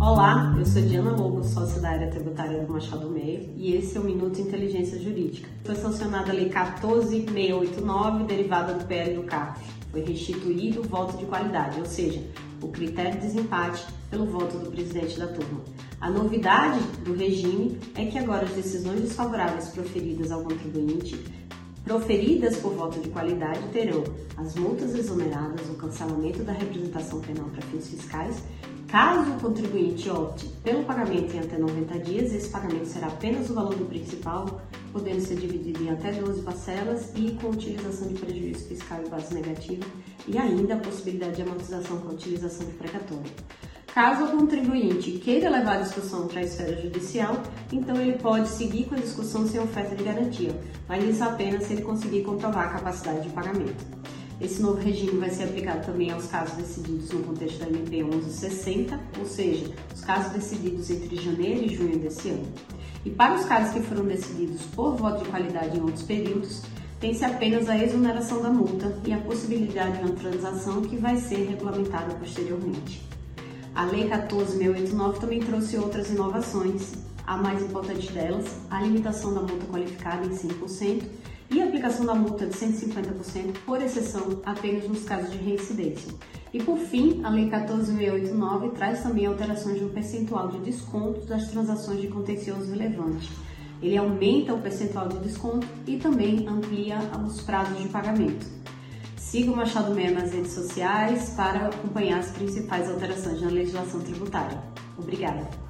Olá, eu sou Diana Lobo, sócia da área tributária do Machado Meio e esse é o Minuto Inteligência Jurídica. Foi sancionada a Lei 14689, derivada do PL do CARF. Foi restituído o voto de qualidade, ou seja, o critério de desempate pelo voto do presidente da turma. A novidade do regime é que agora as decisões desfavoráveis proferidas ao contribuinte proferidas por voto de qualidade terão as multas exoneradas, o cancelamento da representação penal para fins fiscais. Caso o contribuinte opte pelo pagamento em até 90 dias, esse pagamento será apenas o valor do principal, podendo ser dividido em até 12 parcelas e com utilização de prejuízo fiscal e base negativa, e ainda a possibilidade de amortização com utilização de precatório. Caso o contribuinte queira levar a discussão para a esfera judicial, então ele pode seguir com a discussão sem oferta de garantia, mas isso apenas se ele conseguir comprovar a capacidade de pagamento. Esse novo regime vai ser aplicado também aos casos decididos no contexto da MP 1160, ou seja, os casos decididos entre janeiro e junho desse ano. E para os casos que foram decididos por voto de qualidade em outros períodos, tem-se apenas a exoneração da multa e a possibilidade de uma transação que vai ser regulamentada posteriormente. A Lei 14.689 também trouxe outras inovações. A mais importante delas, a limitação da multa qualificada em 5% e aplicação da multa de 150% por exceção apenas nos casos de reincidência. E por fim, a Lei 14.689 traz também alterações no percentual de desconto das transações de contencioso relevante. Ele aumenta o percentual de desconto e também amplia os prazos de pagamento. Siga o Machado Meia nas redes sociais para acompanhar as principais alterações na legislação tributária. Obrigada!